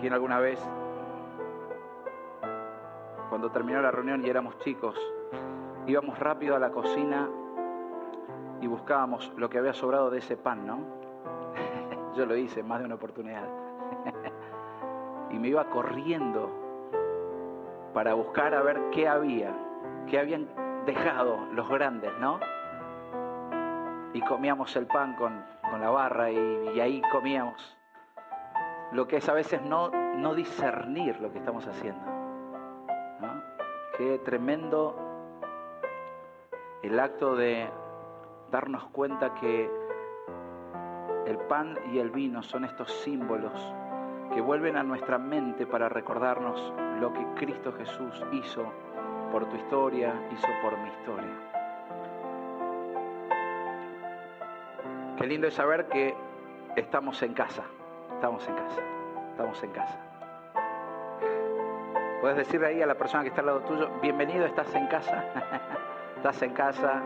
¿Quién alguna vez, cuando terminó la reunión y éramos chicos, íbamos rápido a la cocina y buscábamos lo que había sobrado de ese pan, ¿no? Yo lo hice más de una oportunidad. y me iba corriendo para buscar a ver qué había, qué habían dejado los grandes, ¿no? Y comíamos el pan con, la barra y, ahí comíamos. Lo que es a veces no, no discernir lo que estamos haciendo. Qué tremendo el acto de darnos cuenta que el pan y el vino son estos símbolos que vuelven a nuestra mente para recordarnos lo que Cristo Jesús hizo por tu historia, hizo por mi historia. Qué lindo es saber que estamos en casa, estamos en casa, estamos en casa. Puedes decirle ahí a la persona que está al lado tuyo, bienvenido, estás en casa, estás en casa.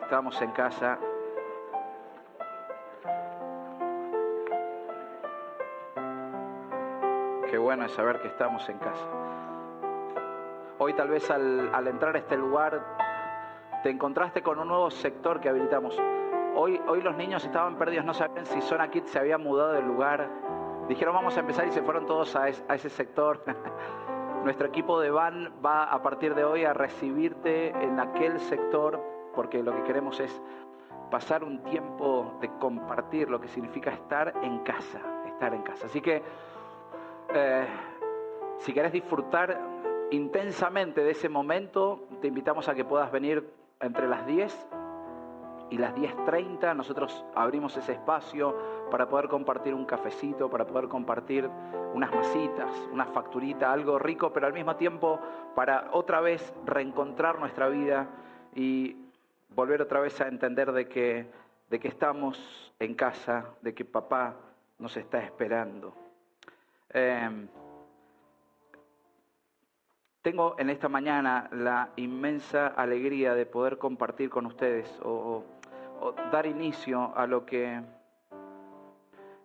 Estamos en casa. Qué bueno es saber que estamos en casa. Hoy tal vez al, entrar a este lugar te encontraste con un nuevo sector que habilitamos. Hoy, hoy los niños estaban perdidos, no sabían si Zona Kids se había mudado del lugar. Dijeron vamos a empezar y se fueron todos a, ese sector. Nuestro equipo de van va a partir de hoy a recibirte en aquel sector porque lo que queremos es pasar un tiempo de compartir lo que significa estar en casa, estar en casa. Así que eh, si querés disfrutar intensamente de ese momento, te invitamos a que puedas venir entre las 10 y las 10.30. Nosotros abrimos ese espacio para poder compartir un cafecito, para poder compartir unas masitas, una facturita, algo rico, pero al mismo tiempo para otra vez reencontrar nuestra vida y volver otra vez a entender de que, de que estamos en casa, de que papá nos está esperando. Em, tengo en esta mañana la inmensa alegría de poder compartir con ustedes o, dar inicio a lo que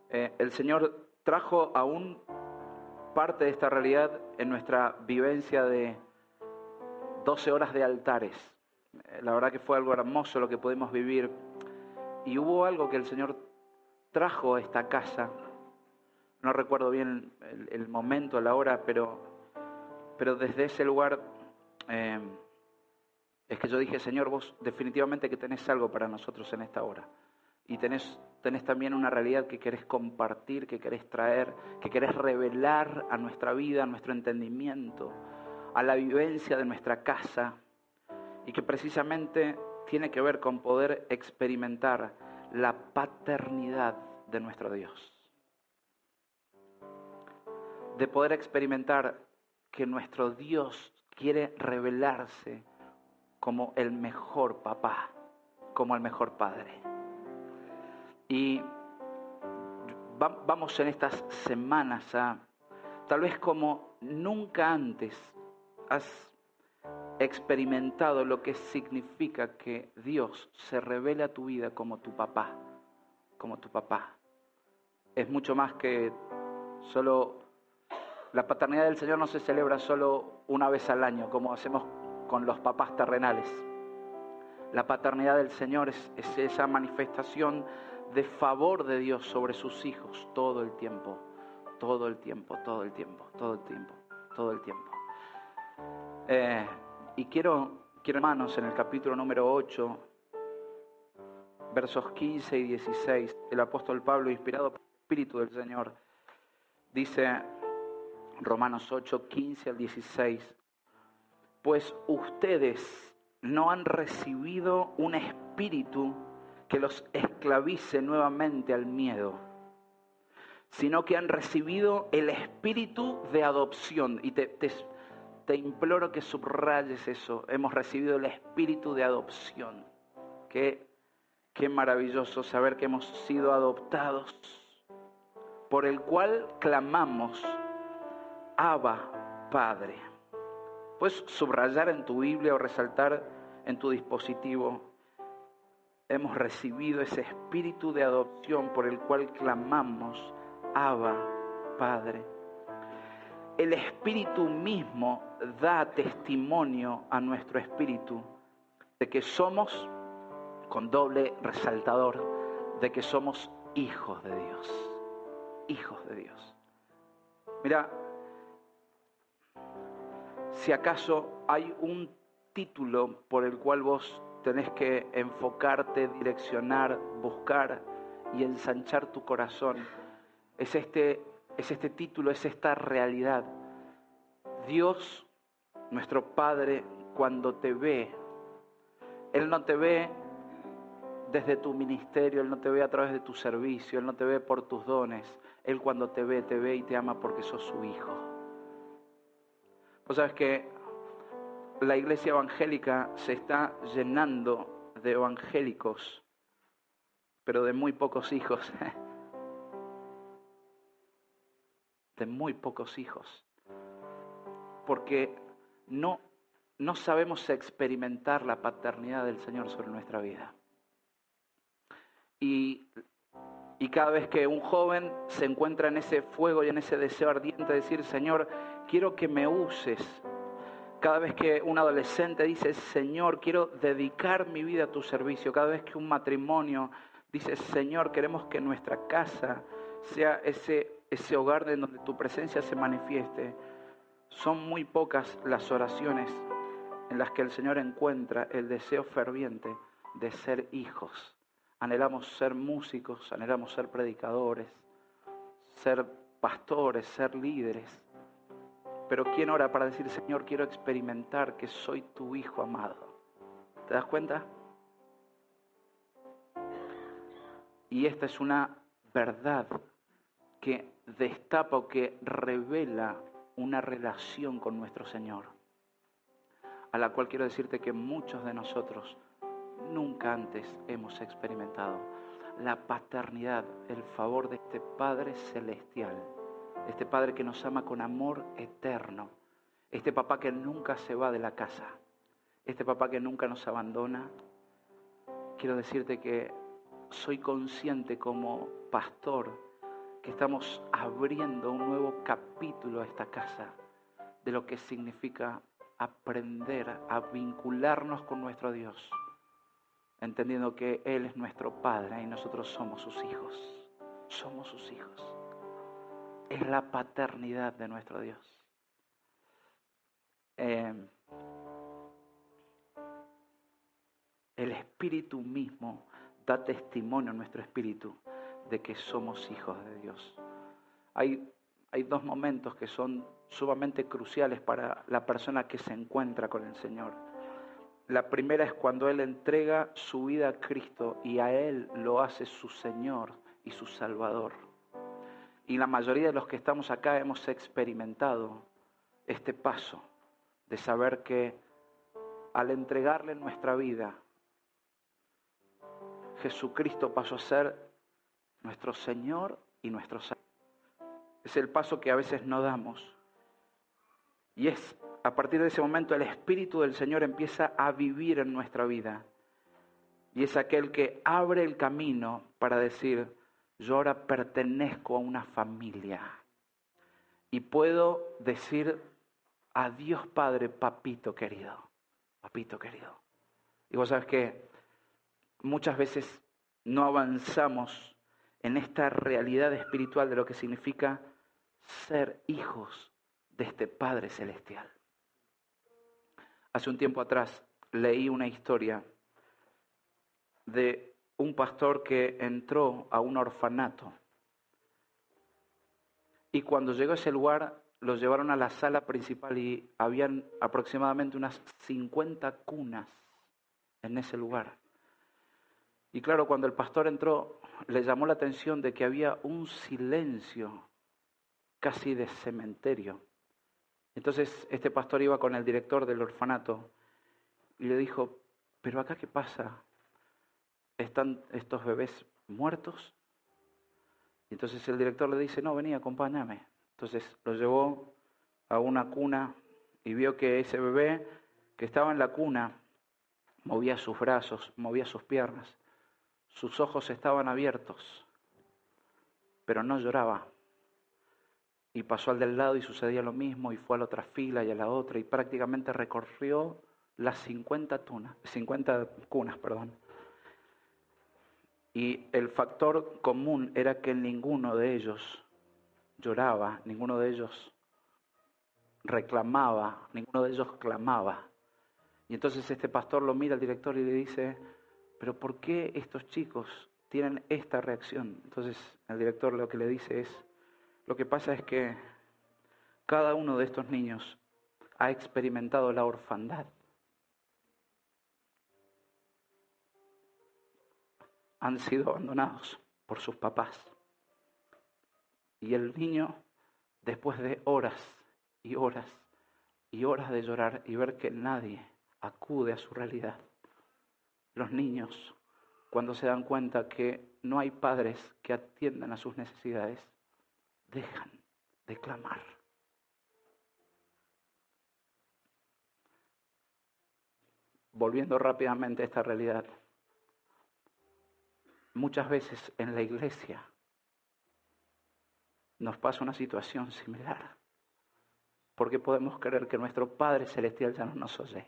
eh, el Señor trajo aún parte de esta realidad en nuestra vivencia de 12 horas de altares. Eh, la verdad que fue algo hermoso lo que pudimos vivir. Y hubo algo que el Señor trajo a esta casa no recuerdo bien el, momento, la hora, pero, pero desde ese lugar eh, es que yo dije, Señor, vos definitivamente que tenés algo para nosotros en esta hora. Y tenés, tenés también una realidad que querés compartir, que querés traer, que querés revelar a nuestra vida, a nuestro entendimiento, a la vivencia de nuestra casa, y que precisamente tiene que ver con poder experimentar la paternidad de nuestro Dios de poder experimentar que nuestro Dios quiere revelarse como el mejor papá, como el mejor padre. Y vamos en estas semanas a, tal vez como nunca antes, has experimentado lo que significa que Dios se revele a tu vida como tu papá, como tu papá. Es mucho más que solo la paternidad del Señor no se celebra solo una vez al año, como hacemos con los papás terrenales. La paternidad del Señor es, esa manifestación de favor de Dios sobre sus hijos todo el tiempo, todo el tiempo, todo el tiempo, todo el tiempo, todo el tiempo. Eh, y quiero, quiero, hermanos, en el capítulo número 8, versos 15 y 16, el apóstol Pablo, inspirado por el Espíritu del Señor, dice, Romanos 8, 15 al 16. Pues ustedes no han recibido un espíritu que los esclavice nuevamente al miedo, sino que han recibido el espíritu de adopción. Y te, imploro que subrayes eso. Hemos recibido el espíritu de adopción. Qué, qué maravilloso saber que hemos sido adoptados, por el cual clamamos Abba, Padre. Puedes subrayar en tu Biblia o resaltar en tu dispositivo hemos recibido ese espíritu de adopción por el cual clamamos, Abba, Padre. El espíritu mismo da testimonio a nuestro espíritu de que somos, con doble resaltador, de que somos hijos de Dios. Hijos de Dios. Mira, si acaso hay un título por el cual vos tenés que enfocarte, direccionar, buscar y ensanchar tu corazón, es este, es este título, es esta realidad. Dios, nuestro Padre, cuando te ve, Él no te ve desde tu ministerio, Él no te ve a través de tu servicio, Él no te ve por tus dones. Él cuando te ve, te ve y te ama porque sos su hijo. Vos sabes que la iglesia evangélica se está llenando de evangélicos, pero de muy pocos hijos. De muy pocos hijos. Porque no, no sabemos experimentar la paternidad del Señor sobre nuestra vida. Y, y cada vez que un joven se encuentra en ese fuego y en ese deseo ardiente de decir, Señor, quiero que me uses cada vez que un adolescente dice, Señor, quiero dedicar mi vida a tu servicio. Cada vez que un matrimonio dice, Señor, queremos que nuestra casa sea ese, ese hogar de donde tu presencia se manifieste. Son muy pocas las oraciones en las que el Señor encuentra el deseo ferviente de ser hijos. Anhelamos ser músicos, anhelamos ser predicadores, ser pastores, ser líderes pero ¿quién ora para decir, Señor, quiero experimentar que soy tu Hijo amado? ¿Te das cuenta? Y esta es una verdad que destapa o que revela una relación con nuestro Señor, a la cual quiero decirte que muchos de nosotros nunca antes hemos experimentado la paternidad, el favor de este Padre Celestial este Padre que nos ama con amor eterno, este papá que nunca se va de la casa, este papá que nunca nos abandona. Quiero decirte que soy consciente como pastor que estamos abriendo un nuevo capítulo a esta casa de lo que significa aprender a vincularnos con nuestro Dios, entendiendo que Él es nuestro Padre y nosotros somos sus hijos. Somos sus hijos es la paternidad de nuestro Dios. Em, el Espíritu mismo da testimonio a nuestro espíritu de que somos hijos de Dios. Hay, hay dos momentos que son sumamente cruciales para la persona que se encuentra con el Señor. La primera es cuando Él entrega su vida a Cristo y a Él lo hace su Señor y su Salvador. Y la mayoría de los que estamos acá hemos experimentado este paso de saber que al entregarle nuestra vida, Jesucristo pasó a ser nuestro Señor y nuestro Salvador. Es el paso que a veces no damos. Y es a partir de ese momento el Espíritu del Señor empieza a vivir en nuestra vida. Y es aquel que abre el camino para decir, yo ahora pertenezco a una familia y puedo decir a Dios Padre, papito querido, papito querido. Y vos sabes que muchas veces no avanzamos en esta realidad espiritual de lo que significa ser hijos de este Padre Celestial. Hace un tiempo atrás leí una historia de un pastor que entró a un orfanato. Y cuando llegó a ese lugar, los llevaron a la sala principal y habían aproximadamente unas 50 cunas en ese lugar. Y claro, cuando el pastor entró, le llamó la atención de que había un silencio casi de cementerio. Entonces este pastor iba con el director del orfanato y le dijo, pero acá qué pasa? ¿Están estos bebés muertos? Entonces el director le dice, no, vení, acompáñame. Entonces lo llevó a una cuna y vio que ese bebé que estaba en la cuna movía sus brazos, movía sus piernas, sus ojos estaban abiertos, pero no lloraba. Y pasó al del lado y sucedía lo mismo, y fue a la otra fila y a la otra, y prácticamente recorrió las 50, tunas, 50 cunas. Perdón. Y el factor común era que ninguno de ellos lloraba, ninguno de ellos reclamaba, ninguno de ellos clamaba. Y entonces este pastor lo mira al director y le dice, pero ¿por qué estos chicos tienen esta reacción? Entonces el director lo que le dice es, lo que pasa es que cada uno de estos niños ha experimentado la orfandad. Han sido abandonados por sus papás. Y el niño, después de horas y horas y horas de llorar y ver que nadie acude a su realidad, los niños, cuando se dan cuenta que no hay padres que atiendan a sus necesidades, dejan de clamar. Volviendo rápidamente a esta realidad, muchas veces en la iglesia nos pasa una situación similar, porque podemos creer que nuestro Padre Celestial ya no nos oye.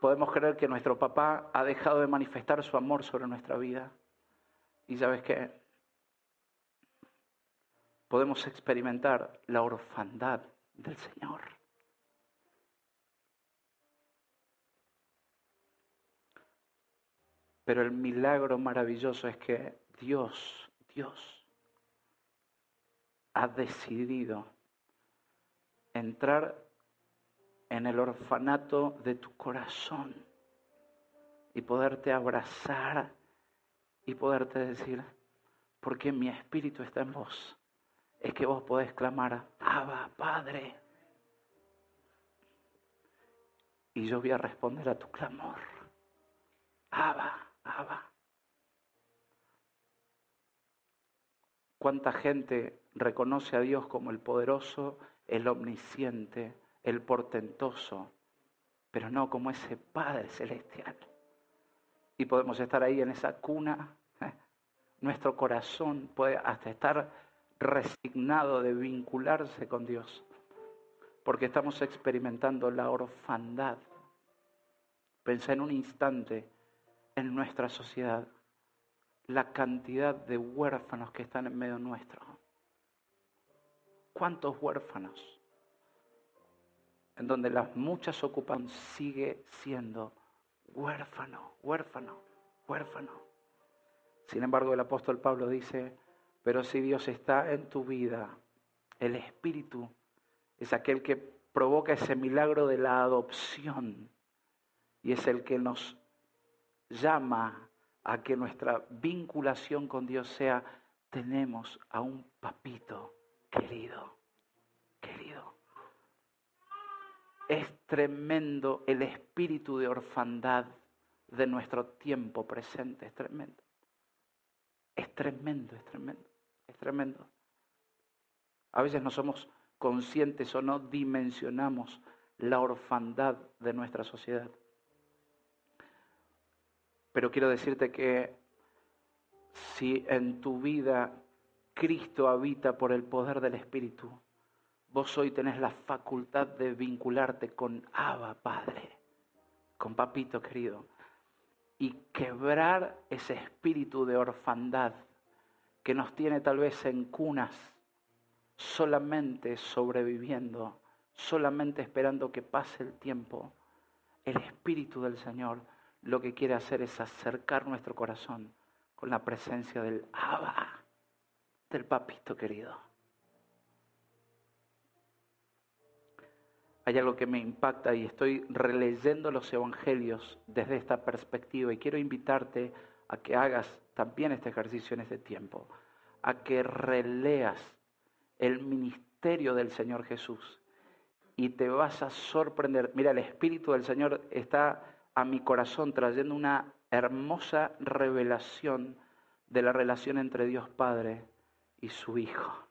Podemos creer que nuestro papá ha dejado de manifestar su amor sobre nuestra vida. Y sabes qué? podemos experimentar la orfandad del Señor. Pero el milagro maravilloso es que Dios, Dios, ha decidido entrar en el orfanato de tu corazón y poderte abrazar y poderte decir, porque mi espíritu está en vos es que vos podés clamar, Abba, Padre. Y yo voy a responder a tu clamor. Abba, ¿Cuánta gente reconoce a Dios como el poderoso, el omnisciente, el portentoso, pero no como ese Padre celestial? Y podemos estar ahí en esa cuna. Nuestro corazón puede hasta estar resignado de vincularse con Dios, porque estamos experimentando la orfandad. Pensé en un instante en nuestra sociedad la cantidad de huérfanos que están en medio nuestro. ¿Cuántos huérfanos? En donde las muchas ocupan sigue siendo huérfano, huérfano, huérfano. Sin embargo, el apóstol Pablo dice, pero si Dios está en tu vida, el Espíritu es aquel que provoca ese milagro de la adopción y es el que nos llama a que nuestra vinculación con Dios sea, tenemos a un papito querido, querido. Es tremendo el espíritu de orfandad de nuestro tiempo presente, es tremendo. Es tremendo, es tremendo, es tremendo. A veces no somos conscientes o no dimensionamos la orfandad de nuestra sociedad. Pero quiero decirte que si en tu vida Cristo habita por el poder del Espíritu, vos hoy tenés la facultad de vincularte con Abba, Padre, con Papito querido y quebrar ese espíritu de orfandad que nos tiene tal vez en cunas, solamente sobreviviendo, solamente esperando que pase el tiempo. El Espíritu del Señor lo que quiere hacer es acercar nuestro corazón con la presencia del Abba, del papito querido. hay algo que me impacta y estoy releyendo los evangelios desde esta perspectiva y quiero invitarte a que hagas también este ejercicio en este tiempo, a que releas el ministerio del Señor Jesús y te vas a sorprender. Mira, el Espíritu del Señor está a mi corazón trayendo una hermosa revelación de la relación entre Dios Padre y su Hijo.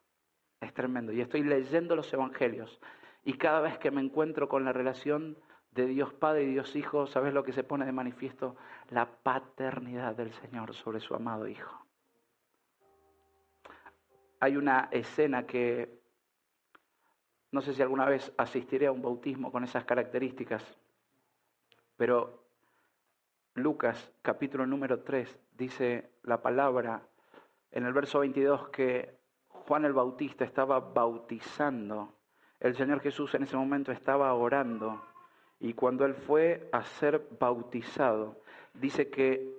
Es tremendo. Y estoy leyendo los evangelios y cada vez que me encuentro con la relación de Dios Padre y Dios Hijo, ¿sabes lo que se pone de manifiesto? La paternidad del Señor sobre su amado Hijo. Hay una escena que no sé si alguna vez asistiré a un bautismo con esas características, pero Lucas capítulo número 3 dice la palabra en el verso 22 que Juan el Bautista estaba bautizando, el Señor Jesús en ese momento estaba orando y cuando él fue a ser bautizado, dice que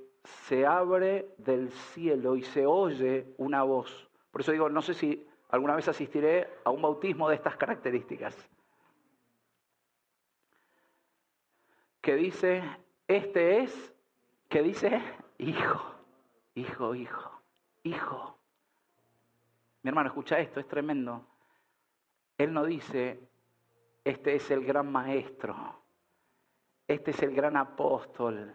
se abre del cielo y se oye una voz. Por eso digo, no sé si alguna vez asistiré a un bautismo de estas características. Que dice, este es, que dice, hijo, hijo, hijo, hijo. Mi hermano, escucha esto, es tremendo. Él no dice, este es el gran maestro este es el gran apóstol,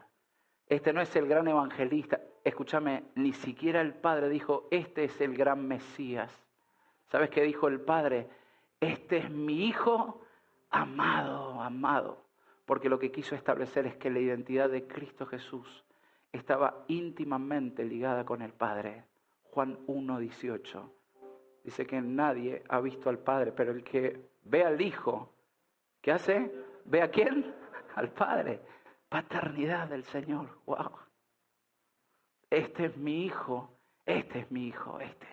este no es el gran evangelista. Escúchame, ni siquiera el Padre dijo, este es el gran Mesías. ¿Sabes qué dijo el Padre? Este es mi Hijo amado, amado. Porque lo que quiso establecer es que la identidad de Cristo Jesús estaba íntimamente ligada con el Padre. Juan 1.18. Dice que nadie ha visto al Padre, pero el que ve al Hijo, ¿qué hace? ¿Ve a quién? al Padre. Paternidad del Señor. Wow. Este es mi hijo, este es mi hijo, este,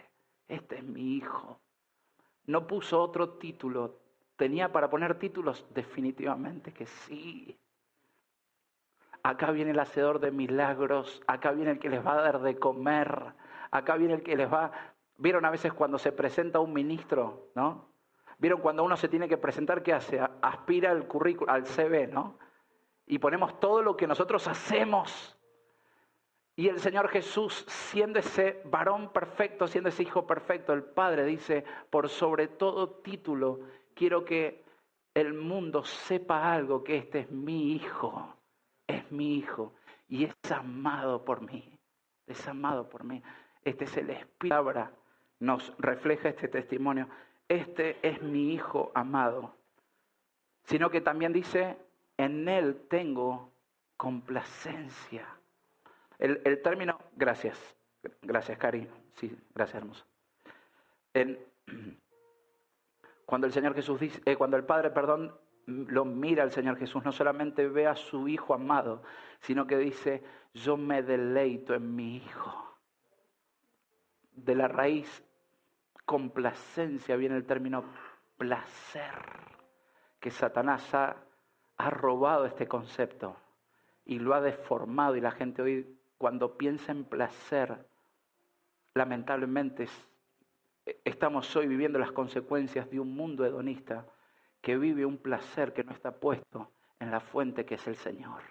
este es mi hijo. No puso otro título. Tenía para poner títulos definitivamente que sí. Acá viene el hacedor de milagros, acá viene el que les va a dar de comer, acá viene el que les va... ¿Vieron a veces cuando se presenta un ministro, no? ¿Vieron cuando uno se tiene que presentar, qué hace? Aspira al currículum, al CV, ¿no? y ponemos todo lo que nosotros hacemos. Y el Señor Jesús, siendo ese varón perfecto, siendo ese hijo perfecto, el Padre dice, por sobre todo título, quiero que el mundo sepa algo, que este es mi hijo, es mi hijo, y es amado por mí, es amado por mí. Este es el Espíritu, nos refleja este testimonio, este es mi hijo amado, sino que también dice, en Él tengo complacencia. El, término, gracias, gracias Cari, sí, gracias hermoso. el eh, cuando el Padre, perdón, lo mira al Señor Jesús, no solamente ve a su Hijo amado, sino que dice, yo me deleito en mi Hijo. De la raíz complacencia viene el término placer, que Satanás ha ha robado este concepto y lo ha deformado y la gente hoy cuando piensa en placer, lamentablemente estamos hoy viviendo las consecuencias de un mundo hedonista que vive un placer que no está puesto en la fuente que es el Señor.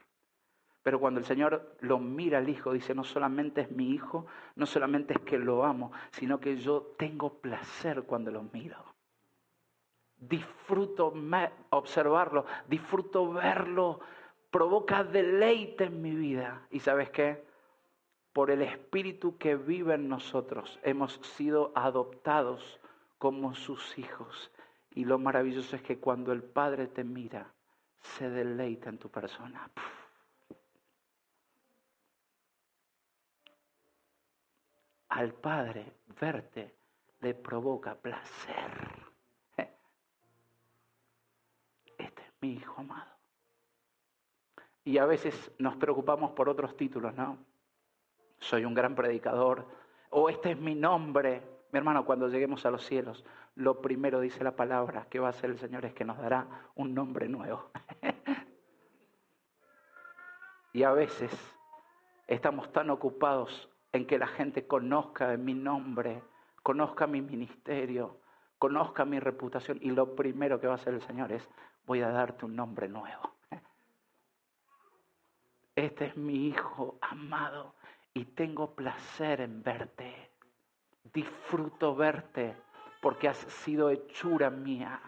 Pero cuando el Señor lo mira al Hijo, dice, no solamente es mi Hijo, no solamente es que lo amo, sino que yo tengo placer cuando lo miro disfruto observarlo, disfruto verlo, provoca deleite en mi vida. ¿Y sabes qué? Por el Espíritu que vive en nosotros hemos sido adoptados como sus hijos. Y lo maravilloso es que cuando el Padre te mira, se deleita en tu persona. Al Padre verte le provoca placer. mi hijo amado. Y a veces nos preocupamos por otros títulos, ¿no? Soy un gran predicador, o este es mi nombre. Mi hermano, cuando lleguemos a los cielos, lo primero dice la palabra que va a hacer el Señor es que nos dará un nombre nuevo. y a veces estamos tan ocupados en que la gente conozca mi nombre, conozca mi ministerio, conozca mi reputación y lo primero que va a hacer el Señor es voy a darte un nombre nuevo. Este es mi Hijo amado y tengo placer en verte. Disfruto verte porque has sido hechura mía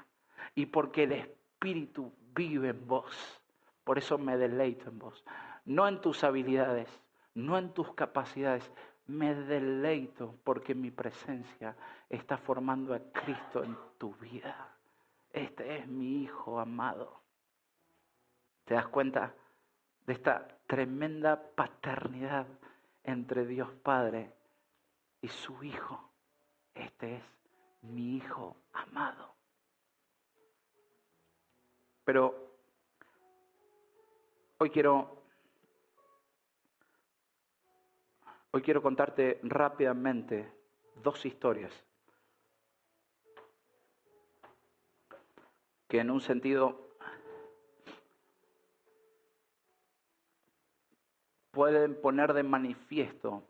y porque el Espíritu vive en vos. Por eso me deleito en vos. No en tus habilidades, no en tus capacidades. Me deleito porque mi presencia está formando a Cristo en tu vida. Este es mi Hijo amado. ¿Te das cuenta de esta tremenda paternidad entre Dios Padre y su Hijo? Este es mi Hijo amado. Pero hoy quiero hoy quiero contarte rápidamente dos historias que en un sentido pueden poner de manifiesto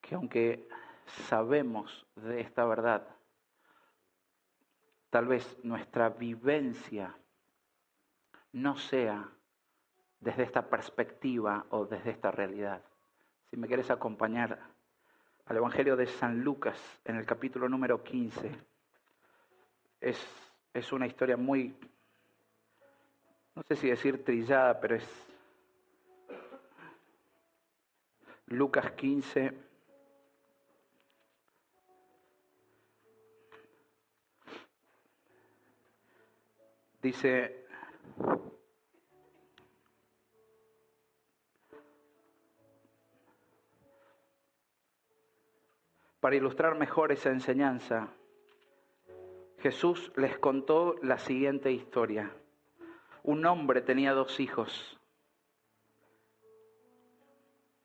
que aunque sabemos de esta verdad, tal vez nuestra vivencia no sea desde esta perspectiva o desde esta realidad. Si me quieres acompañar al Evangelio de San Lucas en el capítulo número 15, es, es una historia muy, no sé si decir trillada, pero es Lucas 15, Dice, para ilustrar mejor esa enseñanza, Jesús les contó la siguiente historia. Un hombre tenía dos hijos.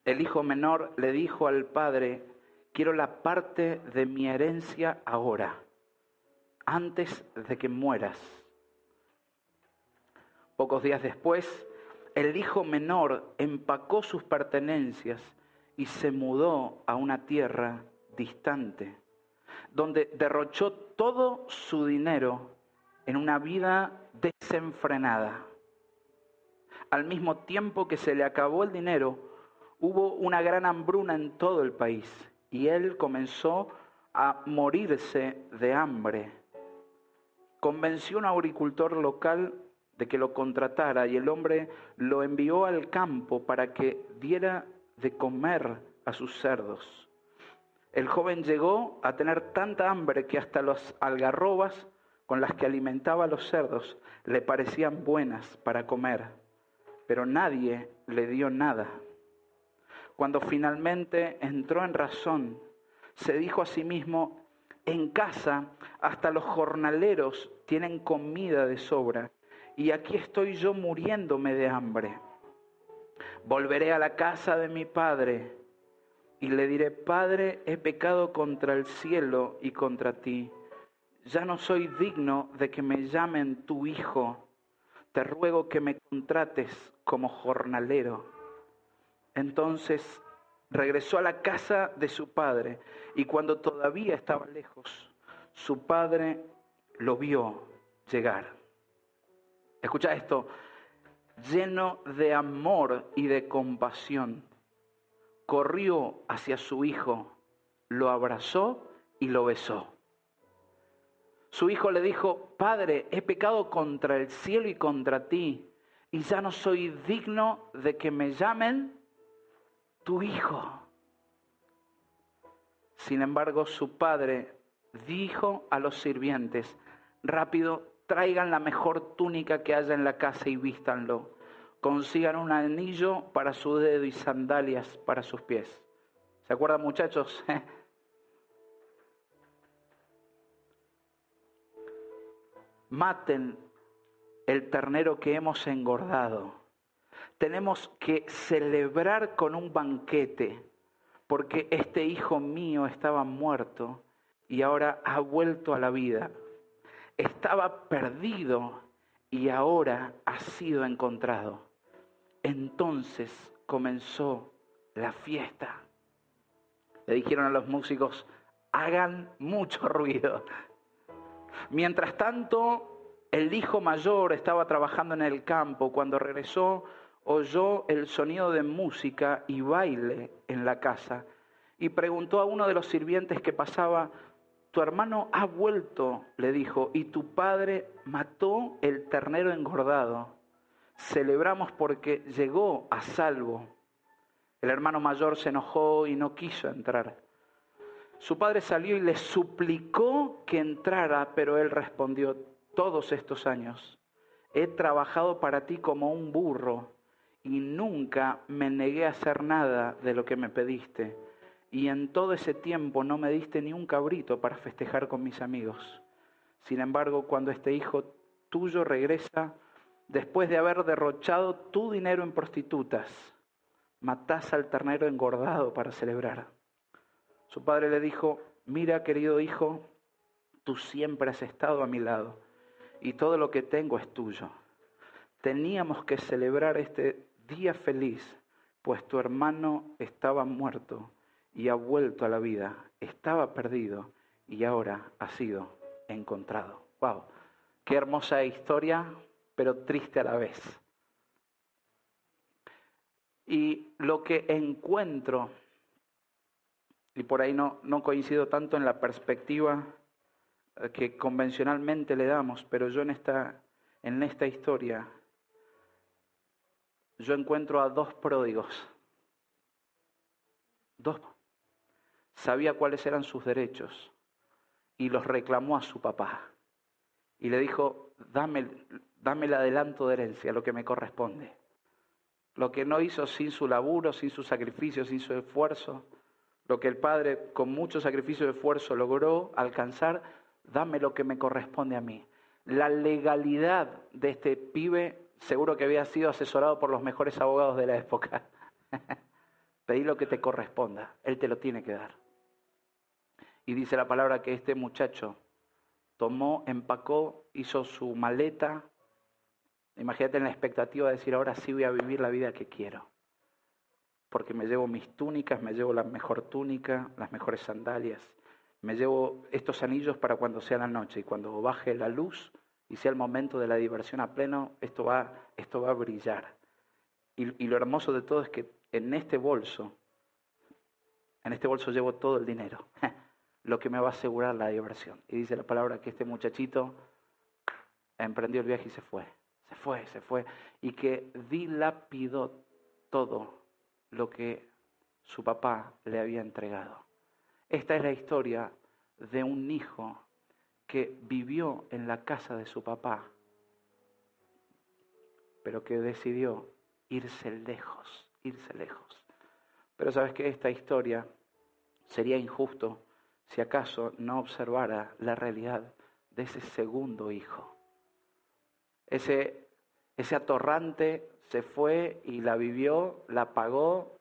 El hijo menor le dijo al padre, quiero la parte de mi herencia ahora, antes de que mueras. Pocos días después, el hijo menor empacó sus pertenencias y se mudó a una tierra distante, donde derrochó todo su dinero en una vida desenfrenada. Al mismo tiempo que se le acabó el dinero, hubo una gran hambruna en todo el país y él comenzó a morirse de hambre. Convenció a un agricultor local de que lo contratara y el hombre lo envió al campo para que diera de comer a sus cerdos. El joven llegó a tener tanta hambre que hasta las algarrobas con las que alimentaba a los cerdos le parecían buenas para comer, pero nadie le dio nada. Cuando finalmente entró en razón, se dijo a sí mismo, en casa hasta los jornaleros tienen comida de sobra y aquí estoy yo muriéndome de hambre. Volveré a la casa de mi padre y le diré, Padre, he pecado contra el cielo y contra ti. Ya no soy digno de que me llamen tu hijo. Te ruego que me contrates como jornalero. Entonces regresó a la casa de su padre y cuando todavía estaba lejos, su padre lo vio llegar escucha esto, lleno de amor y de compasión, corrió hacia su hijo, lo abrazó y lo besó. Su hijo le dijo, Padre, he pecado contra el cielo y contra ti, y ya no soy digno de que me llamen tu hijo. Sin embargo, su padre dijo a los sirvientes, rápido, traigan la mejor túnica que haya en la casa y vístanlo. Consigan un anillo para su dedo y sandalias para sus pies. ¿Se acuerdan muchachos? Maten el ternero que hemos engordado. Tenemos que celebrar con un banquete, porque este hijo mío estaba muerto y ahora ha vuelto a la vida estaba perdido y ahora ha sido encontrado. Entonces comenzó la fiesta. Le dijeron a los músicos, hagan mucho ruido. Mientras tanto, el hijo mayor estaba trabajando en el campo. Cuando regresó, oyó el sonido de música y baile en la casa y preguntó a uno de los sirvientes que pasaba, tu hermano ha vuelto, le dijo, y tu padre mató el ternero engordado. Celebramos porque llegó a salvo. El hermano mayor se enojó y no quiso entrar. Su padre salió y le suplicó que entrara, pero él respondió, todos estos años He trabajado para ti como un burro y nunca me negué a hacer nada de lo que me pediste. Y en todo ese tiempo no me diste ni un cabrito para festejar con mis amigos. Sin embargo, cuando este hijo tuyo regresa, después de haber derrochado tu dinero en prostitutas, matás al ternero engordado para celebrar. Su padre le dijo, mira querido hijo, tú siempre has estado a mi lado y todo lo que tengo es tuyo. Teníamos que celebrar este día feliz, pues tu hermano estaba muerto y ha vuelto a la vida, estaba perdido y ahora ha sido encontrado. ¡Wow! Qué hermosa historia, pero triste a la vez. Y lo que encuentro, y por ahí no, no coincido tanto en la perspectiva eh, que convencionalmente le damos, pero yo en esta, en esta historia, yo encuentro a dos pródigos. Dos. Sabía cuáles eran sus derechos y los reclamó a su papá. Y le dijo, dame, dame el adelanto de herencia, lo que me corresponde. Lo que no hizo sin su laburo, sin su sacrificio, sin su esfuerzo, lo que el padre con mucho sacrificio y esfuerzo logró alcanzar, dame lo que me corresponde a mí. La legalidad de este pibe seguro que había sido asesorado por los mejores abogados de la época. Pedí lo que te corresponda, él te lo tiene que dar. Y dice la palabra que este muchacho tomó, empacó, hizo su maleta. Imagínate en la expectativa de decir, ahora sí voy a vivir la vida que quiero. Porque me llevo mis túnicas, me llevo la mejor túnica, las mejores sandalias, me llevo estos anillos para cuando sea la noche y cuando baje la luz y sea el momento de la diversión a pleno, esto va, esto va a brillar. Y, y lo hermoso de todo es que en este bolso, en este bolso llevo todo el dinero. lo que me va a asegurar la diversión. Y dice la palabra que este muchachito emprendió el viaje y se fue, se fue, se fue, y que dilapidó todo lo que su papá le había entregado. Esta es la historia de un hijo que vivió en la casa de su papá, pero que decidió irse lejos, irse lejos. Pero sabes que esta historia sería injusto si acaso no observara la realidad de ese segundo hijo. Ese, ese atorrante se fue y la vivió, la pagó,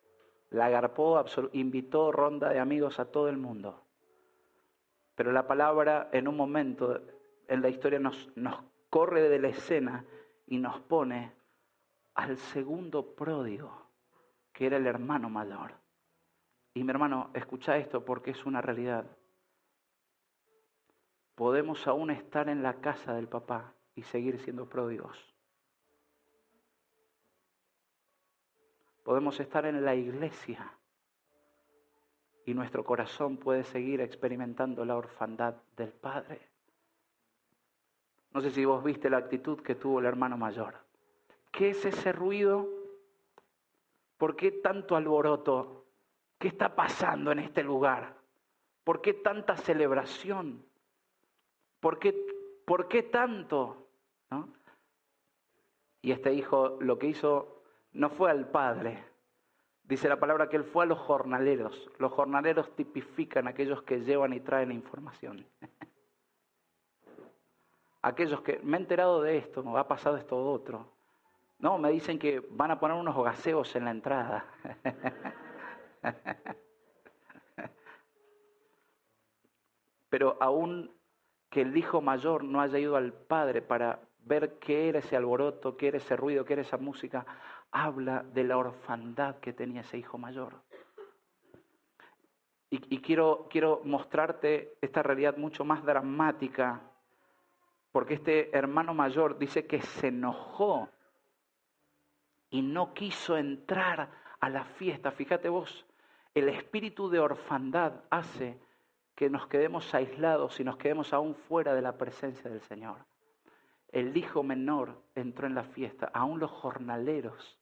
la agarpó, invitó ronda de amigos a todo el mundo. Pero la palabra en un momento en la historia nos, corre de la escena y nos pone al segundo pródigo, que era el hermano mayor. Y mi hermano, escucha esto porque es una realidad. Podemos aún estar en la casa del papá y seguir siendo pródigos. Podemos estar en la iglesia y nuestro corazón puede seguir experimentando la orfandad del Padre. No sé si vos viste la actitud que tuvo el hermano mayor. ¿Qué es ese ruido? ¿Por qué tanto alboroto? ¿Qué está pasando en este lugar? ¿Por qué tanta celebración? ¿Por qué, por qué tanto? Y este hijo lo que hizo no fue al padre. Dice la palabra que él fue a los jornaleros. Los jornaleros tipifican aquellos que llevan y traen información. aquellos que me he enterado de esto, me ha pasado esto otro. No, me dicen que van a poner unos gaseos en la entrada. Pero aún que el hijo mayor no haya ido al padre para ver qué era ese alboroto, qué era ese ruido, qué era esa música, habla de la orfandad que tenía ese hijo mayor. Y, quiero, quiero mostrarte esta realidad mucho más dramática, porque este hermano mayor dice que se enojó y no quiso entrar a la fiesta. Fíjate vos, el espíritu de orfandad hace que nos quedemos aislados y nos quedemos aún fuera de la presencia del Señor. El hijo menor entró en la fiesta, aún los jornaleros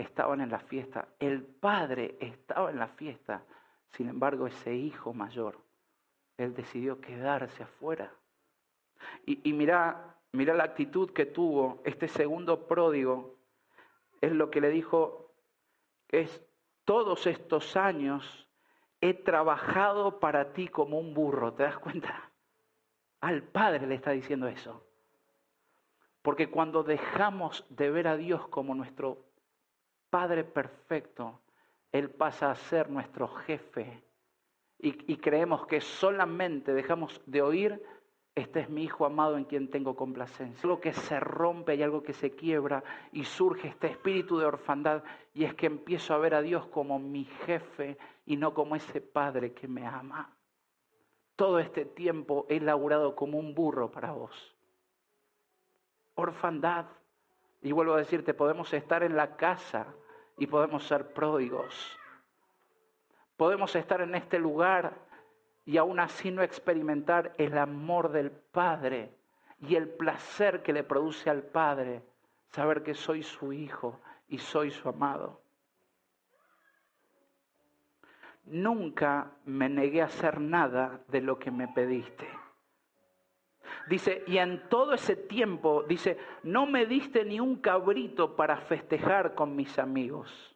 estaban en la fiesta, el padre estaba en la fiesta, sin embargo ese hijo mayor, él decidió quedarse afuera. Y, mirá mira la actitud que tuvo este segundo pródigo, es lo que le dijo, es todos estos años he trabajado para ti como un burro, ¿te das cuenta? Al Padre le está diciendo eso. Porque cuando dejamos de ver a Dios como nuestro Padre perfecto, Él pasa a ser nuestro jefe. Y, creemos que solamente dejamos de oír, este es mi Hijo amado en quien tengo complacencia. Algo que se rompe y algo que se quiebra y surge este espíritu de orfandad y es que empiezo a ver a Dios como mi jefe y no como ese Padre que me ama. Todo este tiempo he laburado como un burro para vos orfandad. Y vuelvo a decirte, podemos estar en la casa y podemos ser pródigos. Podemos estar en este lugar y aún así no experimentar el amor del Padre y el placer que le produce al Padre saber que soy su hijo y soy su amado. Nunca me negué a hacer nada de lo que me pediste. Dice, y en todo ese tiempo, dice, no me diste ni un cabrito para festejar con mis amigos.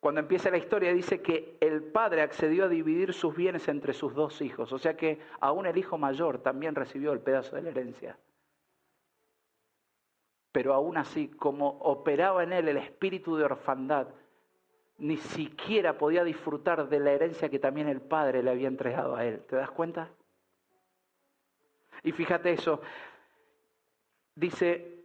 Cuando empieza la historia dice que el padre accedió a dividir sus bienes entre sus dos hijos, o sea que aún el hijo mayor también recibió el pedazo de la herencia. Pero aún así, como operaba en él el espíritu de orfandad, ni siquiera podía disfrutar de la herencia que también el padre le había entregado a él. ¿Te das cuenta? Y fíjate eso. Dice,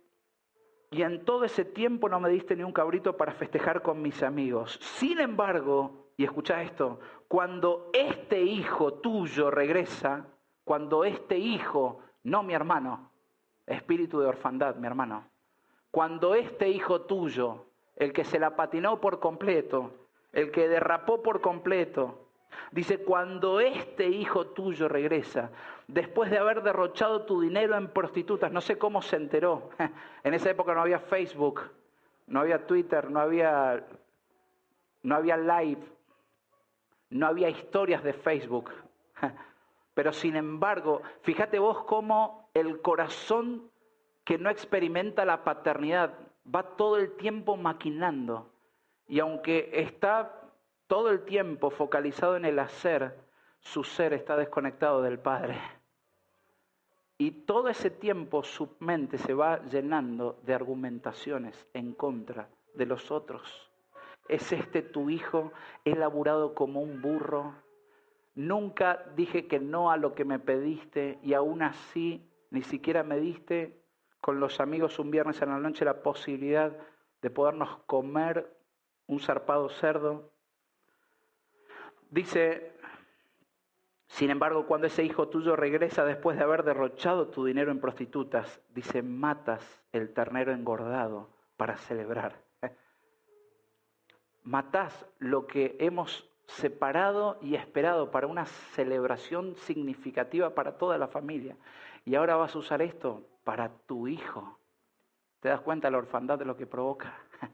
y en todo ese tiempo no me diste ni un cabrito para festejar con mis amigos. Sin embargo, y escucha esto, cuando este hijo tuyo regresa, cuando este hijo, no mi hermano, espíritu de orfandad, mi hermano, cuando este hijo tuyo, el que se la patinó por completo, el que derrapó por completo, Dice, cuando este hijo tuyo regresa, después de haber derrochado tu dinero en prostitutas, no sé cómo se enteró. En esa época no había Facebook, no había Twitter, no había, no había live, no había historias de Facebook. Pero sin embargo, fíjate vos cómo el corazón que no experimenta la paternidad va todo el tiempo maquinando. Y aunque está todo el tiempo focalizado en el hacer, su ser está desconectado del Padre. Y todo ese tiempo su mente se va llenando de argumentaciones en contra de los otros. ¿Es este tu hijo elaborado como un burro? Nunca dije que no a lo que me pediste y aún así ni siquiera me diste con los amigos un viernes en la noche la posibilidad de podernos comer un zarpado cerdo Dice, sin embargo, cuando ese hijo tuyo regresa después de haber derrochado tu dinero en prostitutas, dice, matas el ternero engordado para celebrar. Matás lo que hemos separado y esperado para una celebración significativa para toda la familia. Y ahora vas a usar esto para tu hijo. ¿Te das cuenta la orfandad de lo que provoca?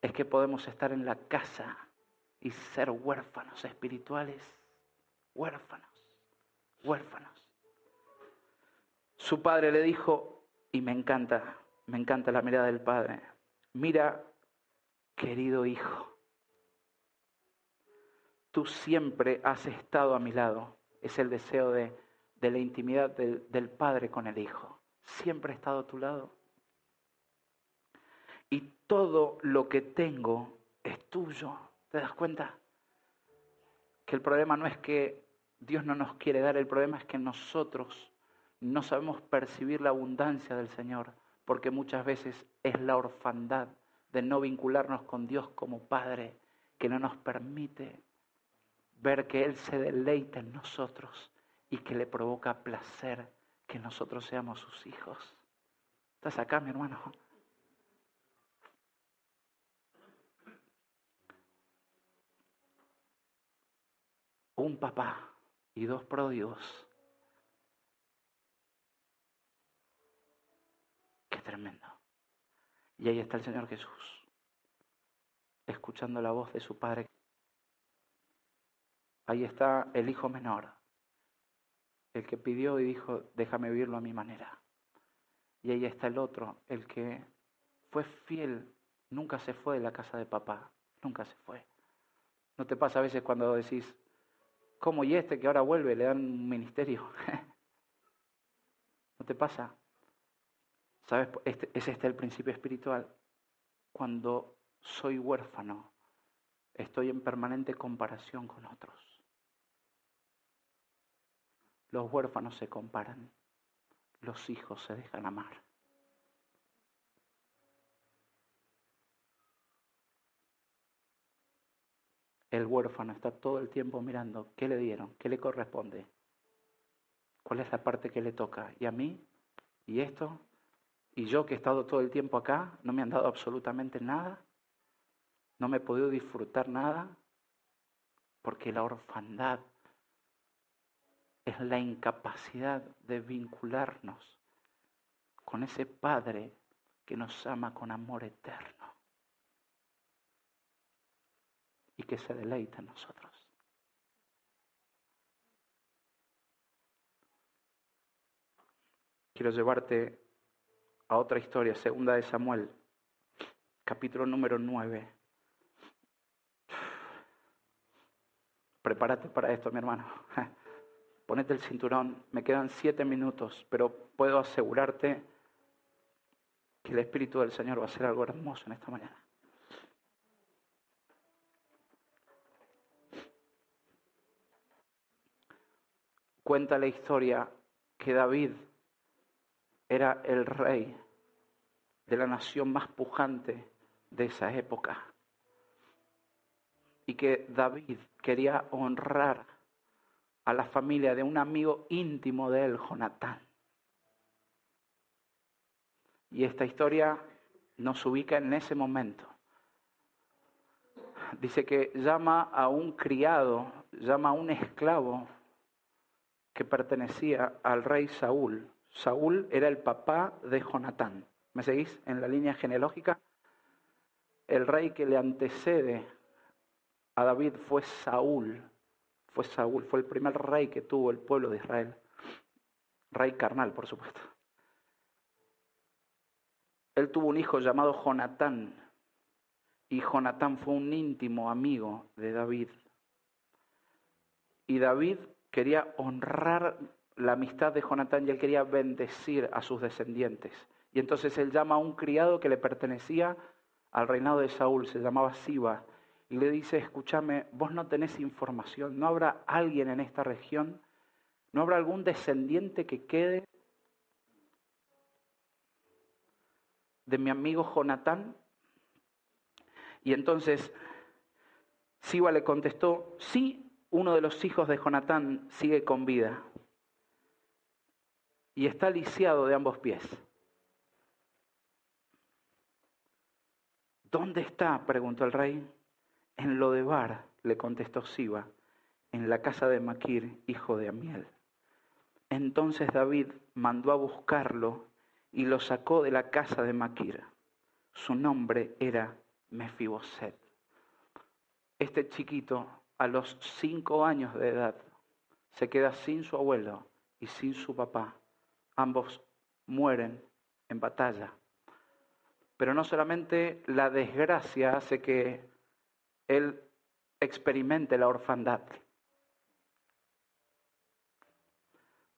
Es que podemos estar en la casa y ser huérfanos espirituales, huérfanos, huérfanos. Su padre le dijo, y me encanta, me encanta la mirada del padre, mira, querido hijo, tú siempre has estado a mi lado. Es el deseo de, de la intimidad del, del padre con el hijo. Siempre he estado a tu lado. Y todo lo que tengo es tuyo. ¿Te das cuenta? Que el problema no es que Dios no nos quiere dar, el problema es que nosotros no sabemos percibir la abundancia del Señor, porque muchas veces es la orfandad de no vincularnos con Dios como Padre que no nos permite ver que Él se deleita en nosotros y que le provoca placer que nosotros seamos sus hijos. ¿Estás acá, mi hermano? Un papá y dos pródigos. Qué tremendo. Y ahí está el Señor Jesús, escuchando la voz de su Padre. Ahí está el hijo menor, el que pidió y dijo, déjame vivirlo a mi manera. Y ahí está el otro, el que fue fiel, nunca se fue de la casa de papá, nunca se fue. ¿No te pasa a veces cuando decís, ¿cómo y este que ahora vuelve le dan un ministerio? ¿No te pasa? ¿Sabes? Este, es este el principio espiritual. Cuando soy huérfano, estoy en permanente comparación con otros. Los huérfanos se comparan, los hijos se dejan amar. El huérfano está todo el tiempo mirando qué le dieron, qué le corresponde, cuál es la parte que le toca. Y a mí, y esto, y yo que he estado todo el tiempo acá, no me han dado absolutamente nada, no me he podido disfrutar nada, porque la orfandad es la incapacidad de vincularnos con ese Padre que nos ama con amor eterno y que se deleita en nosotros. Quiero llevarte a otra historia, segunda de Samuel, capítulo número 9. Prepárate para esto, mi hermano. Ponete el cinturón, me quedan siete minutos, pero puedo asegurarte que el Espíritu del Señor va a hacer algo hermoso en esta mañana. Cuenta la historia que David era el rey de la nación más pujante de esa época. Y que David quería honrar a la familia de un amigo íntimo de él, Jonatán. Y esta historia nos ubica en ese momento. Dice que llama a un criado, llama a un esclavo que pertenecía al rey Saúl, Saúl era el papá de Jonatán. ¿Me seguís en la línea genealógica? El rey que le antecede a David fue Saúl. Fue Saúl, fue el primer rey que tuvo el pueblo de Israel. Rey carnal, por supuesto. Él tuvo un hijo llamado Jonatán. Y Jonatán fue un íntimo amigo de David. Y David quería honrar la amistad de Jonatán y él quería bendecir a sus descendientes. Y entonces él llama a un criado que le pertenecía al reinado de Saúl, se llamaba Siba, y le dice, escúchame, vos no tenés información, no habrá alguien en esta región, no habrá algún descendiente que quede de mi amigo Jonatán. Y entonces Siba le contestó, sí, uno de los hijos de Jonatán sigue con vida y está lisiado de ambos pies. ¿Dónde está? preguntó el rey. En Lodebar, le contestó Siba, en la casa de Maquir, hijo de Amiel. Entonces David mandó a buscarlo y lo sacó de la casa de Maquir. Su nombre era Mefiboset. Este chiquito, a los cinco años de edad, se queda sin su abuelo y sin su papá ambos mueren en batalla. Pero no solamente la desgracia hace que él experimente la orfandad,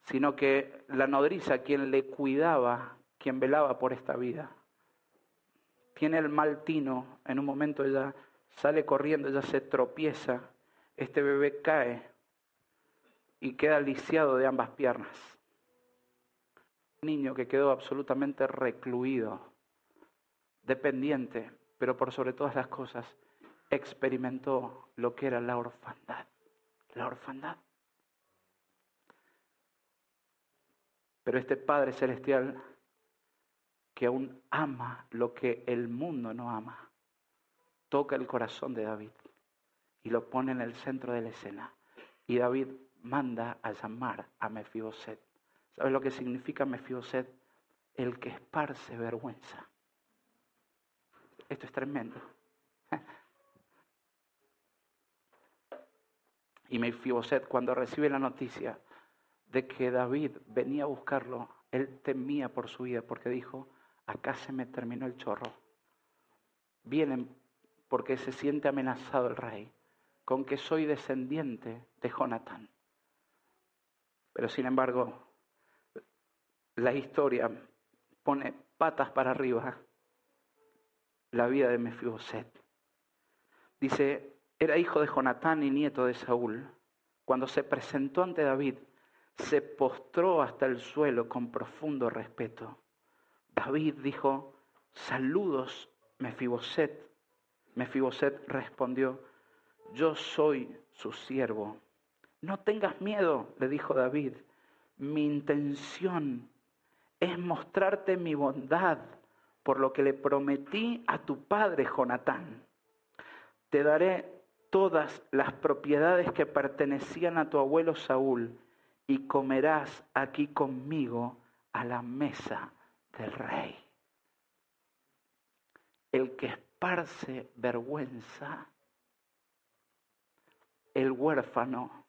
sino que la nodriza, quien le cuidaba, quien velaba por esta vida, tiene el mal tino, en un momento ella sale corriendo, ella se tropieza, este bebé cae y queda lisiado de ambas piernas niño que quedó absolutamente recluido, dependiente, pero por sobre todas las cosas experimentó lo que era la orfandad. La orfandad. Pero este Padre Celestial que aún ama lo que el mundo no ama, toca el corazón de David y lo pone en el centro de la escena. Y David manda a llamar a Mefiboset ¿Sabes lo que significa Mefiboset? El que esparce vergüenza. Esto es tremendo. Y Mefiboset, cuando recibe la noticia de que David venía a buscarlo, él temía por su vida porque dijo, acá se me terminó el chorro. Vienen porque se siente amenazado el rey, con que soy descendiente de Jonatán. Pero sin embargo, la historia pone patas para arriba la vida de Mefiboset. Dice, era hijo de Jonatán y nieto de Saúl. Cuando se presentó ante David, se postró hasta el suelo con profundo respeto. David dijo, saludos, Mefiboset. Mefiboset respondió, yo soy su siervo. No tengas miedo, le dijo David. Mi intención es mostrarte mi bondad por lo que le prometí a tu padre Jonatán. Te daré todas las propiedades que pertenecían a tu abuelo Saúl y comerás aquí conmigo a la mesa del rey. El que esparce vergüenza, el huérfano,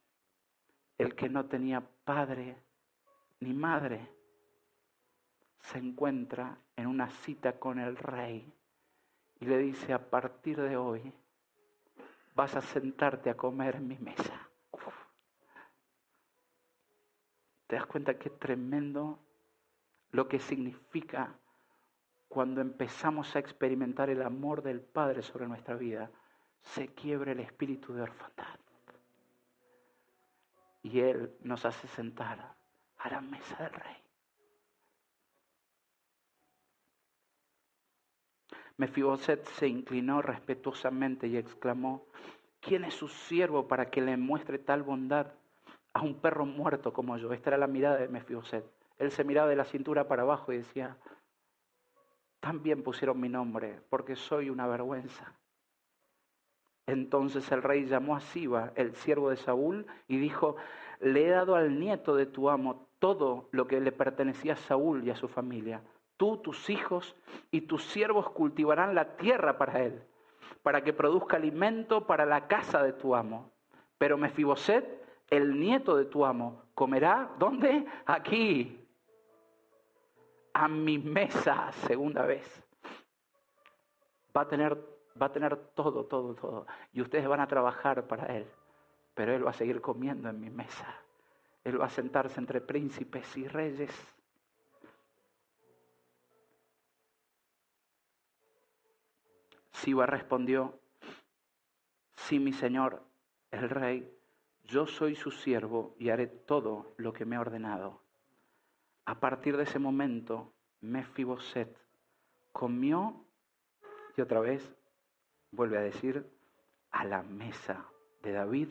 el que no tenía padre ni madre, se encuentra en una cita con el rey y le dice, a partir de hoy vas a sentarte a comer en mi mesa. ¿Te das cuenta qué tremendo lo que significa cuando empezamos a experimentar el amor del Padre sobre nuestra vida? Se quiebra el espíritu de orfandad. Y Él nos hace sentar a la mesa del Rey. Mefiboset se inclinó respetuosamente y exclamó, ¿quién es su siervo para que le muestre tal bondad a un perro muerto como yo? Esta era la mirada de Mefiboset. Él se miraba de la cintura para abajo y decía, también pusieron mi nombre porque soy una vergüenza. Entonces el rey llamó a Siba, el siervo de Saúl, y dijo, le he dado al nieto de tu amo todo lo que le pertenecía a Saúl y a su familia Tú, tus hijos y tus siervos cultivarán la tierra para él, para que produzca alimento para la casa de tu amo. Pero Mefiboset, el nieto de tu amo, comerá, ¿dónde? Aquí, a mi mesa, segunda vez. Va a tener, va a tener todo, todo, todo. Y ustedes van a trabajar para él. Pero él va a seguir comiendo en mi mesa. Él va a sentarse entre príncipes y reyes. Siba respondió, sí, mi señor, el rey, yo soy su siervo y haré todo lo que me ha ordenado. A partir de ese momento, Mefiboset comió y otra vez vuelve a decir a la mesa de David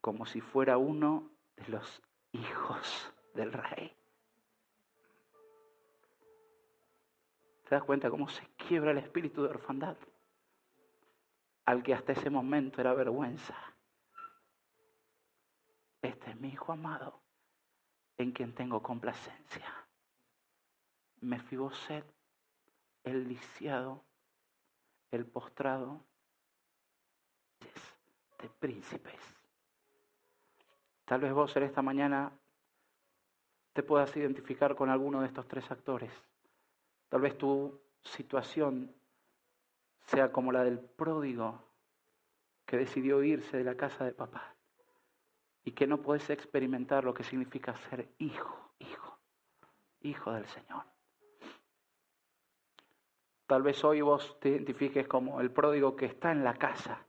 como si fuera uno de los hijos del rey. ¿Te das cuenta cómo se quiebra el espíritu de orfandad? al que hasta ese momento era vergüenza. Este es mi hijo amado, en quien tengo complacencia. Mefiboset, el lisiado, el postrado de príncipes. Tal vez vos en esta mañana te puedas identificar con alguno de estos tres actores. Tal vez tu situación sea como la del pródigo que decidió irse de la casa de papá y que no puedes experimentar lo que significa ser hijo, hijo, hijo del Señor. Tal vez hoy vos te identifiques como el pródigo que está en la casa,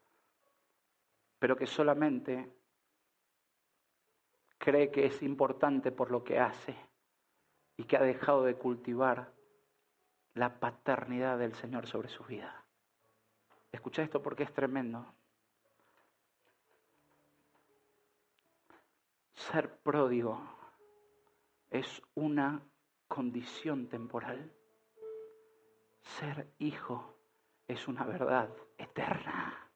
pero que solamente cree que es importante por lo que hace y que ha dejado de cultivar la paternidad del Señor sobre su vida. Escucha esto porque es tremendo. Ser pródigo es una condición temporal. Ser hijo es una verdad eterna.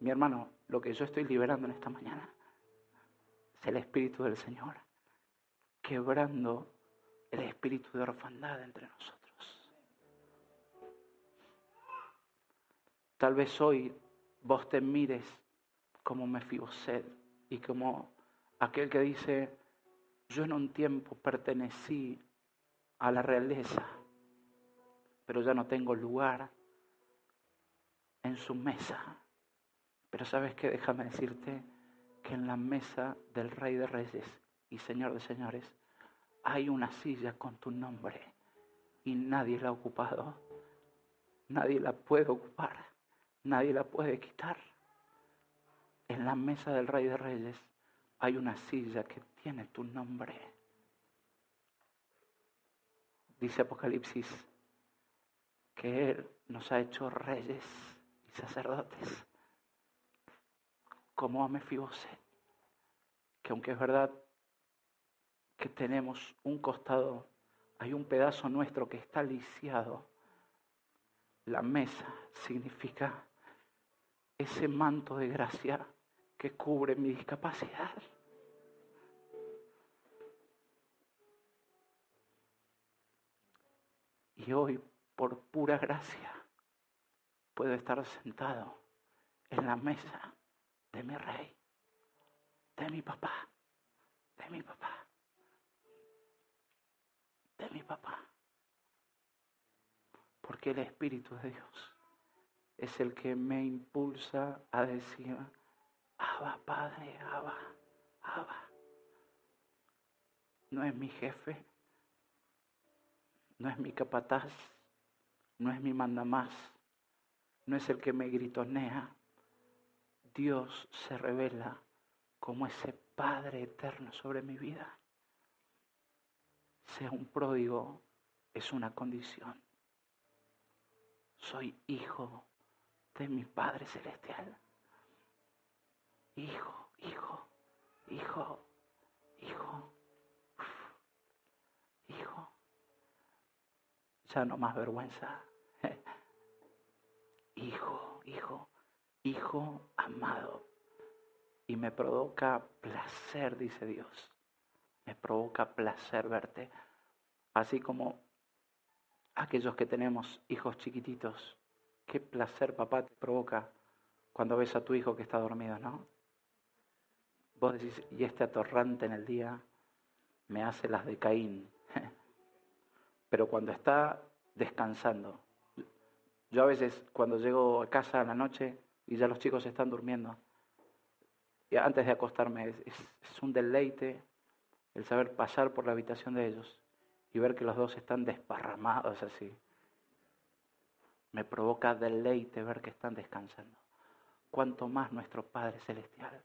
Mi hermano, lo que yo estoy liberando en esta mañana es el Espíritu del Señor, quebrando el espíritu de orfandad entre nosotros. Tal vez hoy vos te mires como Mefiboset y como aquel que dice, yo en un tiempo pertenecí a la realeza, pero ya no tengo lugar en su mesa. Pero sabes que déjame decirte que en la mesa del Rey de Reyes y Señor de Señores hay una silla con tu nombre y nadie la ha ocupado. Nadie la puede ocupar, nadie la puede quitar. En la mesa del Rey de Reyes hay una silla que tiene tu nombre. Dice Apocalipsis que Él nos ha hecho reyes y sacerdotes, como a Mefiboset, que aunque es verdad que tenemos un costado, hay un pedazo nuestro que está lisiado, la mesa significa ese manto de gracia que cubre mi discapacidad. Y hoy, por pura gracia, puedo estar sentado en la mesa de mi rey, de mi papá, de mi papá, de mi papá. Porque el Espíritu de Dios es el que me impulsa a decir, Abba, Padre, Abba, Abba. No es mi jefe, no es mi capataz, no es mi mandamás, no es el que me gritonea. Dios se revela como ese Padre eterno sobre mi vida. Sea un pródigo es una condición. Soy hijo de mi Padre Celestial. Hijo, hijo, hijo, hijo. Ya no más vergüenza. Hijo, hijo, hijo amado. Y me provoca placer, dice Dios. Me provoca placer verte. Así como aquellos que tenemos hijos chiquititos. Qué placer, papá, te provoca cuando ves a tu hijo que está dormido, ¿no? Vos decís, y este atorrante en el día me hace las de Caín. Pero cuando está descansando, yo a veces cuando llego a casa en la noche y ya los chicos están durmiendo, y antes de acostarme es, un deleite el saber pasar por la habitación de ellos y ver que los dos están desparramados así. Me provoca deleite ver que están descansando. Cuanto más nuestro Padre Celestial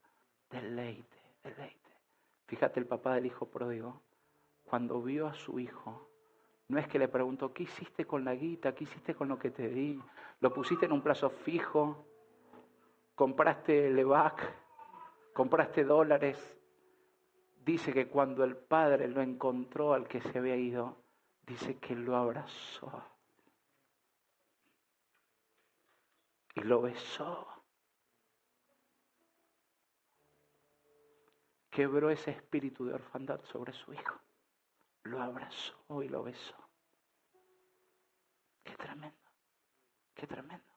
Deleite, deleite. Fíjate el papá del hijo pródigo, cuando vio a su hijo, no es que le preguntó, ¿qué hiciste con la guita? ¿Qué hiciste con lo que te di? ¿Lo pusiste en un plazo fijo? ¿Compraste levac? ¿Compraste dólares? Dice que cuando el padre lo encontró al que se había ido, dice que lo abrazó y lo besó. quebró ese espíritu de orfandad sobre su hijo. Lo abrazó y lo besó. Qué tremendo, qué tremendo,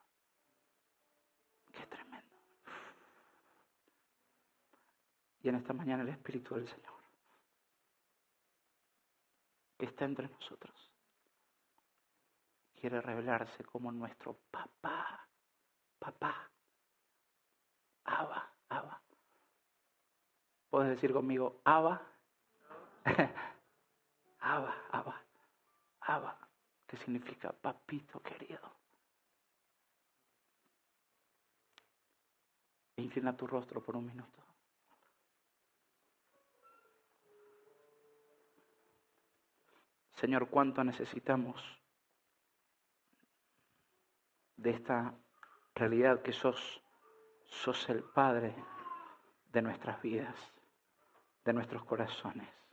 qué tremendo. Y en esta mañana el Espíritu del Señor, que está entre nosotros, quiere revelarse como nuestro papá, papá, Abba, Abba. Puedes decir conmigo, Abba. Abba, Abba, Abba, que significa papito querido. Inclina tu rostro por un minuto. Señor, cuánto necesitamos de esta realidad que sos, sos el Padre de nuestras vidas de nuestros corazones.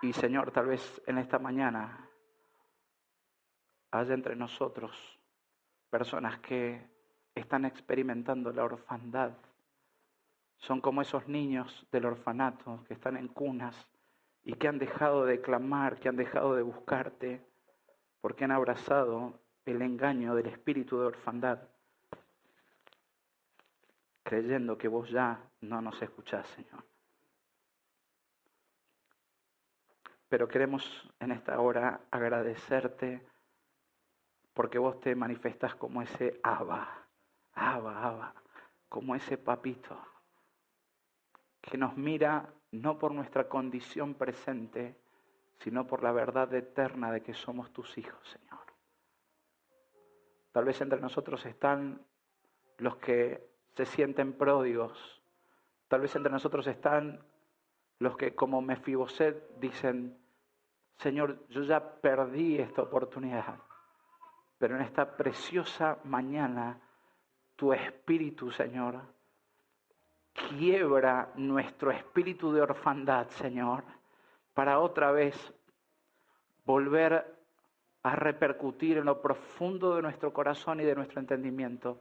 Y Señor, tal vez en esta mañana haya entre nosotros personas que están experimentando la orfandad. Son como esos niños del orfanato que están en cunas y que han dejado de clamar, que han dejado de buscarte, porque han abrazado el engaño del espíritu de orfandad, creyendo que vos ya no nos escuchás, Señor. Pero queremos en esta hora agradecerte porque vos te manifestas como ese Abba, Abba, Abba, como ese papito que nos mira no por nuestra condición presente, sino por la verdad eterna de que somos tus hijos, Señor. Tal vez entre nosotros están los que se sienten pródigos. Tal vez entre nosotros están los que como Mefiboset dicen, Señor, yo ya perdí esta oportunidad, pero en esta preciosa mañana, tu espíritu, Señor, quiebra nuestro espíritu de orfandad, Señor, para otra vez volver a repercutir en lo profundo de nuestro corazón y de nuestro entendimiento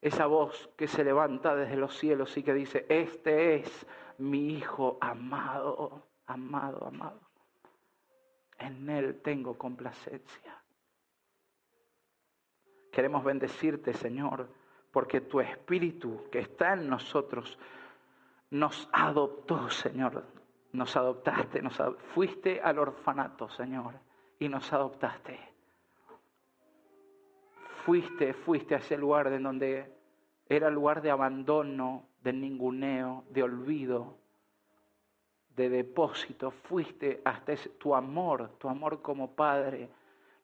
esa voz que se levanta desde los cielos y que dice, este es mi Hijo amado, amado, amado. En Él tengo complacencia. Queremos bendecirte, Señor, porque tu Espíritu que está en nosotros nos adoptó, Señor. Nos adoptaste, nos fuiste al orfanato, Señor, y nos adoptaste. Fuiste, fuiste a ese lugar en donde era lugar de abandono, de ninguneo, de olvido, de depósito. Fuiste hasta ese, tu amor, tu amor como Padre.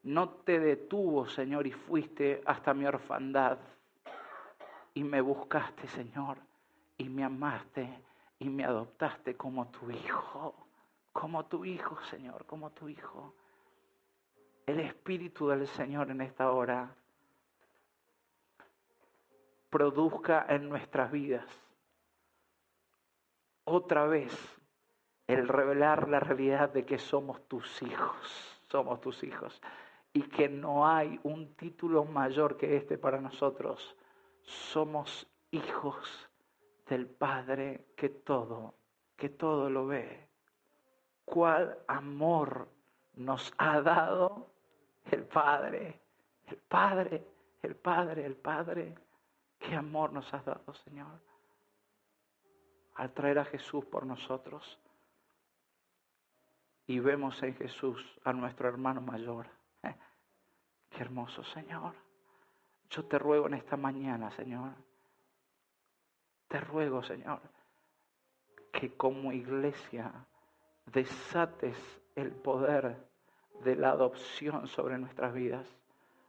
No te detuvo, Señor, y fuiste hasta mi orfandad. Y me buscaste, Señor, y me amaste y me adoptaste como tu hijo, como tu hijo, Señor, como tu hijo. El Espíritu del Señor en esta hora produzca en nuestras vidas otra vez el revelar la realidad de que somos tus hijos, somos tus hijos, y que no hay un título mayor que este para nosotros. Somos hijos del Padre que todo, que todo lo ve. ¿Cuál amor nos ha dado el Padre? El Padre, el Padre, el Padre. ¿Qué amor nos has dado, Señor? Al traer a Jesús por nosotros. Y vemos en Jesús a nuestro hermano mayor. ¿Eh? Qué hermoso, Señor. Yo te ruego en esta mañana, Señor. Te ruego, Señor, que como iglesia desates el poder de la adopción sobre nuestras vidas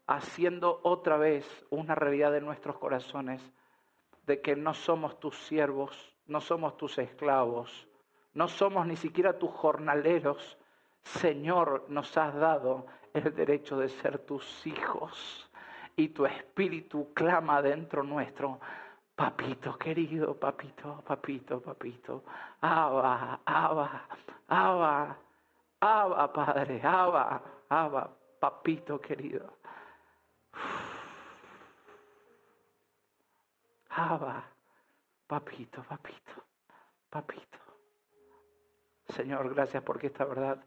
haciendo otra vez una realidad en nuestros corazones de que no somos tus siervos, no somos tus esclavos, no somos ni siquiera tus jornaleros. Señor, nos has dado el derecho de ser tus hijos y tu espíritu clama dentro nuestro. Papito querido, papito, papito, papito. Abba, Abba, Abba, Abba, Padre, Abba, Abba, papito querido. Abba, papito, papito, papito. Señor, gracias porque esta verdad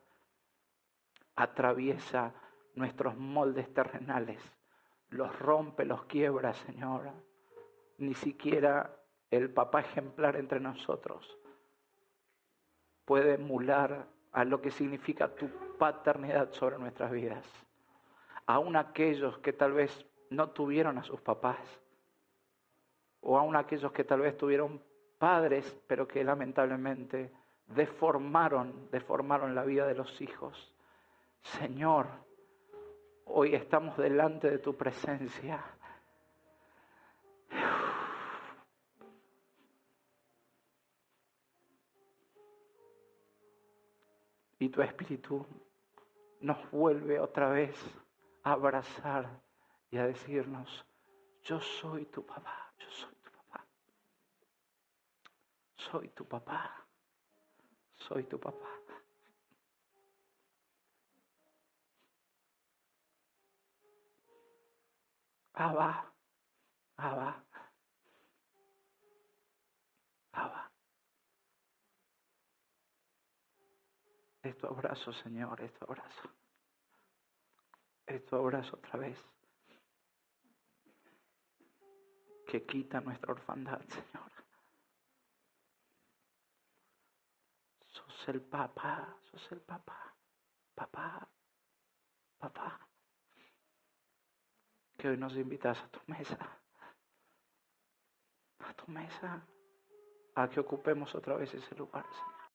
atraviesa nuestros moldes terrenales, los rompe, los quiebra, Señor. Ni siquiera el papá ejemplar entre nosotros puede emular a lo que significa tu paternidad sobre nuestras vidas. Aún aquellos que tal vez no tuvieron a sus papás, o aún aquellos que tal vez tuvieron padres, pero que lamentablemente deformaron, deformaron la vida de los hijos. Señor, hoy estamos delante de tu presencia. Y tu espíritu nos vuelve otra vez a abrazar y a decirnos, yo soy tu papá, yo soy soy tu papá, soy tu papá. Abba, Abba, Abba. Es tu abrazo, Señor, es tu abrazo. Es tu abrazo otra vez. Que quita nuestra orfandad, Señor. Sos el papá, sos el papá, papá, papá. Que hoy nos invitas a tu mesa, a tu mesa, a que ocupemos otra vez ese lugar, Señor.